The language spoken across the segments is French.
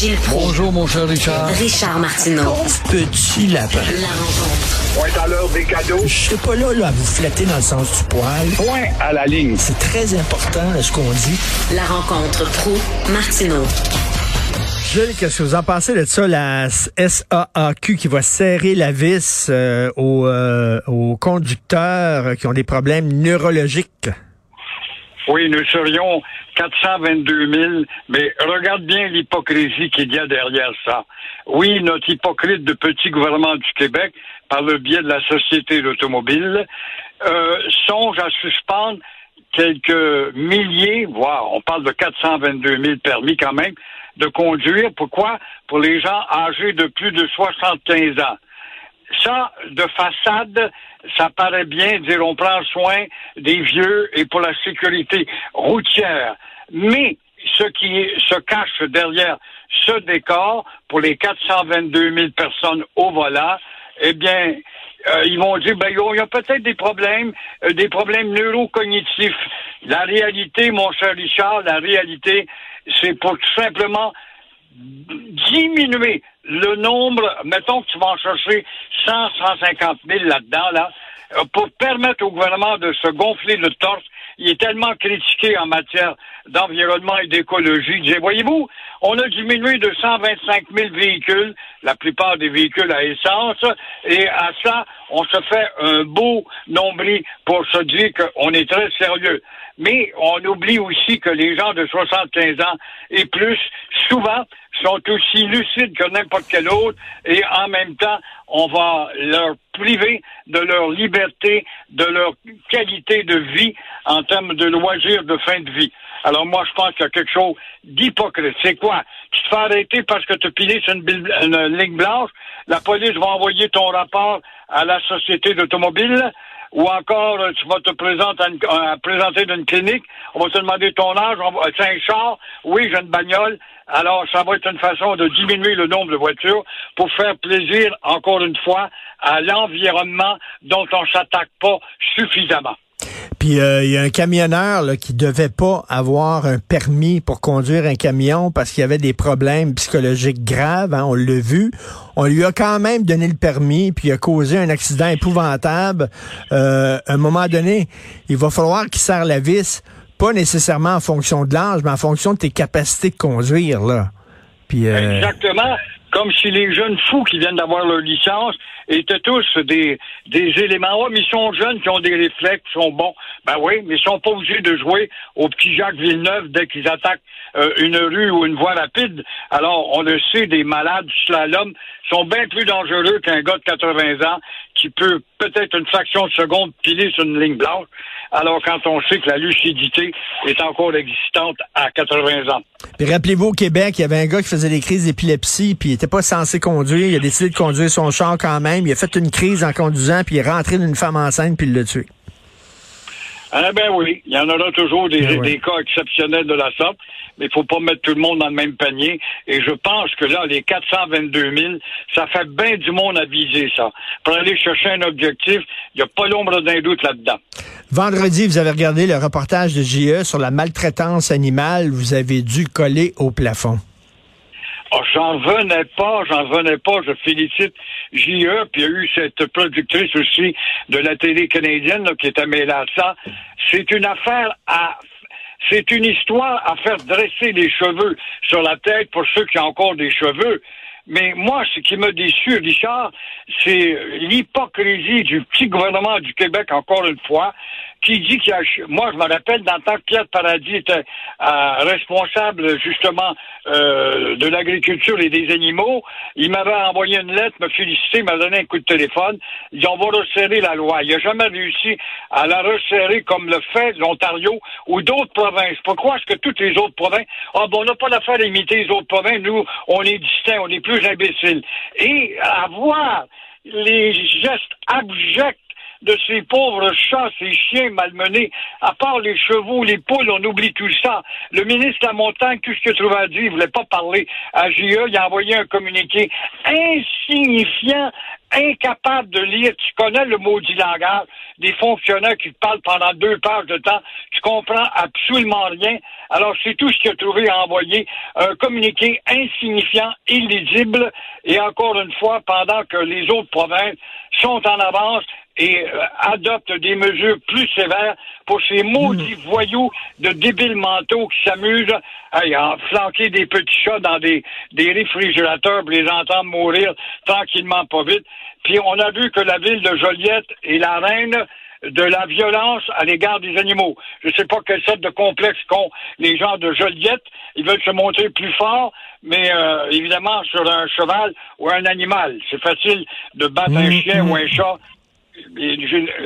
Gilles Proulx. Bonjour, mon cher Richard. Richard Martineau. Petit lapin. La rencontre. Point à l'heure des cadeaux. Je suis pas là, là à vous flatter dans le sens du poil. Point à la ligne. C'est très important, là, ce qu'on dit. La rencontre pro martineau Gilles, qu'est-ce que vous en pensez de ça, la SAAQ qui va serrer la vis euh, aux, euh, aux conducteurs qui ont des problèmes neurologiques? Oui, nous serions 422 000, mais regarde bien l'hypocrisie qu'il y a derrière ça. Oui, notre hypocrite de petit gouvernement du Québec, par le biais de la Société d'automobile, euh, songe à suspendre quelques milliers, voire on parle de 422 000 permis quand même, de conduire. Pourquoi? Pour les gens âgés de plus de 75 ans. Ça, de façade, ça paraît bien dire on prend soin des vieux et pour la sécurité routière. Mais ce qui se cache derrière ce décor pour les 422 000 personnes au volant, eh bien, euh, ils vont dire, ben, il y a peut-être des problèmes, euh, des problèmes neurocognitifs. La réalité, mon cher Richard, la réalité, c'est pour tout simplement diminuer le nombre, mettons que tu vas en chercher 100, 150 000 là-dedans, là, euh, pour permettre au gouvernement de se gonfler le torse. Il est tellement critiqué en matière d'environnement et d'écologie. Disait, voyez-vous, on a diminué de 125 000 véhicules, la plupart des véhicules à essence, et à ça, on se fait un beau nombril pour se dire qu'on est très sérieux. Mais on oublie aussi que les gens de 75 ans et plus, souvent, sont aussi lucides que n'importe quel autre et en même temps, on va leur priver de leur liberté, de leur qualité de vie en termes de loisirs de fin de vie. Alors moi, je pense qu'il y a quelque chose d'hypocrite. C'est quoi? Tu te fais arrêter parce que tu as sur une, une ligne blanche, la police va envoyer ton rapport à la société d'automobile, ou encore euh, tu vas te présenter à, une- à présenter d'une clinique, on va te demander ton âge, on va, c'est un char, oui, j'ai une bagnole, alors ça va être une façon de diminuer le nombre de voitures pour faire plaisir, encore une fois, à l'environnement dont on s'attaque pas suffisamment. Puis euh, il y a un camionneur là, qui devait pas avoir un permis pour conduire un camion parce qu'il y avait des problèmes psychologiques graves, hein, on l'a vu. On lui a quand même donné le permis, puis il a causé un accident épouvantable. Euh, à un moment donné, il va falloir qu'il serre la vis, pas nécessairement en fonction de l'âge, mais en fonction de tes capacités de conduire. Là. Puis, euh, Exactement. Comme si les jeunes fous qui viennent d'avoir leur licence étaient tous des, des éléments. Ouais, mais ils sont jeunes, qui ont des réflexes, qui sont bons. Ben oui, mais ils sont pas obligés de jouer au petit Jacques Villeneuve dès qu'ils attaquent euh, une rue ou une voie rapide. Alors, on le sait, des malades slalom sont bien plus dangereux qu'un gars de 80 ans qui peut peut-être une fraction de seconde piler sur une ligne blanche. Alors, quand on sait que la lucidité est encore existante à 80 ans. Puis rappelez-vous, au Québec, il y avait un gars qui faisait des crises d'épilepsie, puis il était pas censé conduire. Il a décidé de conduire son char quand même. Il a fait une crise en conduisant, puis il est rentré d'une femme enceinte, puis il l'a tué. Ah ben oui, il y en aura toujours des, oui. des cas exceptionnels de la sorte, mais il faut pas mettre tout le monde dans le même panier. Et je pense que là, les 422 000, ça fait bien du monde à viser ça. Pour aller chercher un objectif, il n'y a pas l'ombre d'un doute là-dedans. Vendredi, vous avez regardé le reportage de JE sur la maltraitance animale. Vous avez dû coller au plafond. J'en venais pas, j'en venais pas. Je félicite JE, puis il y a eu cette productrice aussi de la télé canadienne là, qui était mêlée à ça. C'est une affaire à c'est une histoire à faire dresser les cheveux sur la tête pour ceux qui ont encore des cheveux. Mais moi, ce qui me déçu, Richard, c'est l'hypocrisie du petit gouvernement du Québec, encore une fois, qui dit qu'il y a... Moi, je me rappelle, dans le temps que Pierre Paradis était euh, responsable, justement, euh, de l'agriculture et des animaux, il m'avait envoyé une lettre, me féliciter, m'a donné un coup de téléphone. Ils ont va resserrer la loi. Il n'a jamais réussi à la resserrer comme le fait l'Ontario ou d'autres provinces. Pourquoi est-ce que toutes les autres provinces... Ah, bon, on n'a pas l'affaire d'imiter les autres provinces. Nous, on est distincts, on est plus imbéciles. Et à voir les gestes abjects de ces pauvres chats, ces chiens malmenés, à part les chevaux, les poules, on oublie tout ça. Le ministre de la Montagne, tout ce qu'il a trouvé à dire, il voulait pas parler à JE, il a envoyé un communiqué insignifiant, incapable de lire. Tu connais le maudit langage des fonctionnaires qui parlent pendant deux pages de temps. Tu comprends absolument rien. Alors, c'est tout ce qu'il a trouvé à envoyer. Un communiqué insignifiant, illisible, et encore une fois, pendant que les autres provinces sont en avance et euh, adoptent des mesures plus sévères pour ces maudits voyous de débiles mentaux qui s'amusent à flanquer des petits chats dans des, des réfrigérateurs pour les entendre mourir tranquillement pas vite. Puis on a vu que la ville de Joliette est la reine de la violence à l'égard des animaux. Je ne sais pas quelle sorte de complexe qu'ont les gens de Joliette. Ils veulent se montrer plus forts, mais euh, évidemment sur un cheval ou un animal. C'est facile de battre un Mhm, chien ou un chat.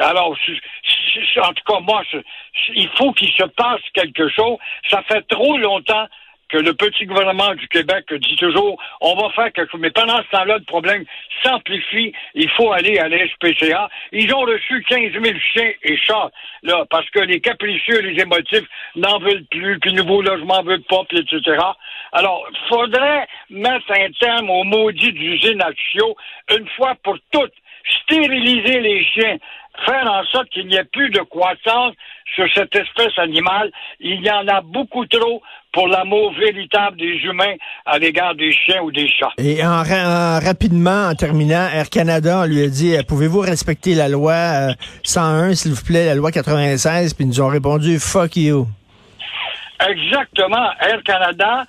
Alors, en tout cas, moi, il faut qu'il se passe quelque chose. Ça fait trop longtemps que le petit gouvernement du Québec dit toujours on va faire quelque chose. Mais pendant ce temps-là, le problème s'amplifie. Il faut aller à la. Ils ont reçu 15 000 chiens et chats, là, parce que les capricieux, les émotifs n'en veulent plus, puis nouveaux logements veulent pas, puis etc. Alors, faudrait mettre un terme aux maudits d'usines à une fois pour toutes. Stériliser les chiens, faire en sorte qu'il n'y ait plus de croissance sur cette espèce animale. Il y en a beaucoup trop pour l'amour véritable des humains à l'égard des chiens ou des chats. Et en, ra- en- rapidement, en terminant, Air Canada on lui a dit euh, Pouvez-vous respecter la loi euh, 101, s'il vous plaît, la loi 96 Puis ils nous ont répondu Fuck you. Exactement. Air Canada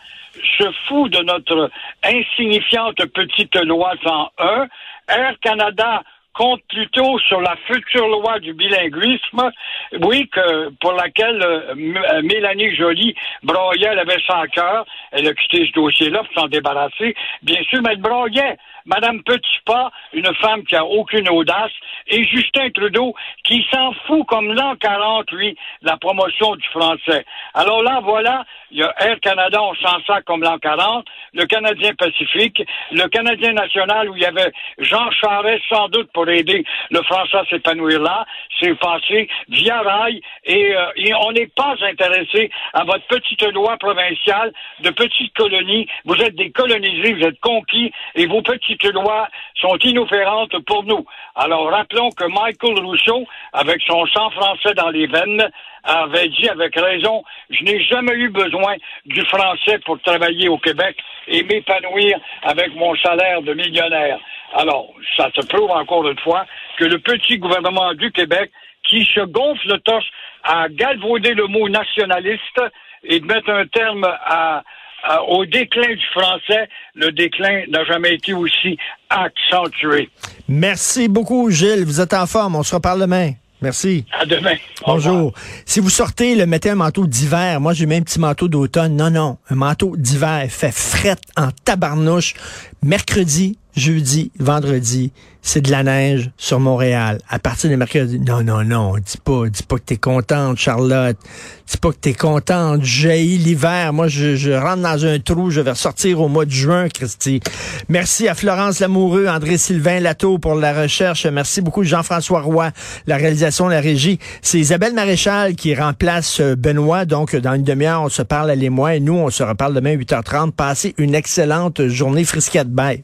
se fout de notre insignifiante petite loi 101. Air Canada compte plutôt sur la future loi du bilinguisme, oui, que pour laquelle euh, euh, Mélanie Joly broyait, elle avait ça à cœur. Elle a quitté ce dossier-là pour s'en débarrasser. Bien sûr, mais elle broyait. Madame Petitpas, une femme qui a aucune audace, et Justin Trudeau, qui s'en fout comme l'an 40, lui, la promotion du français. Alors là, voilà, il y a Air Canada, on s'en sert comme l'an 40, le Canadien Pacifique, le Canadien National, où il y avait Jean Charest, sans doute pour le français à s'épanouir là, c'est passé via rail, et, euh, et on n'est pas intéressé à votre petite loi provinciale de petites colonies. Vous êtes des colonisés, vous êtes conquis, et vos petites lois sont inofférantes pour nous. Alors rappelons que Michael Rousseau, avec son sang français dans les veines, avait dit avec raison, je n'ai jamais eu besoin du français pour travailler au Québec et m'épanouir avec mon salaire de millionnaire. Alors, ça te prouve encore une fois que le petit gouvernement du Québec, qui se gonfle le torse à galvauder le mot nationaliste et de mettre un terme à, à- au déclin du français, le déclin n'a jamais été aussi accentué. Merci beaucoup, Gilles. Vous êtes en forme. On se reparle demain. Merci. À demain. Bonjour. Si vous sortez, le mettez un manteau d'hiver. Moi, j'ai mis un petit manteau d'automne. Non, non. Un manteau d'hiver fait frette en tabarnouche. Mercredi, jeudi, vendredi, c'est de la neige sur Montréal. À partir de mercredi. Non, non, non. Dis pas, dis pas que t'es contente, Charlotte. Dis pas que t'es contente. J'ai l'hiver. Moi, je, je rentre dans un trou. Je vais ressortir au mois de juin, Christy. Merci à Florence Lamoureux, André-Sylvain Lato pour la recherche. Merci beaucoup Jean-François Roy, la réalisation, la régie. C'est Isabelle Maréchal qui remplace euh, Benoît. Donc, dans une demi-heure, on se parle, elle et moi. Nous, on se reparle demain, 8h30. Passez une excellente journée frisquette. Bye.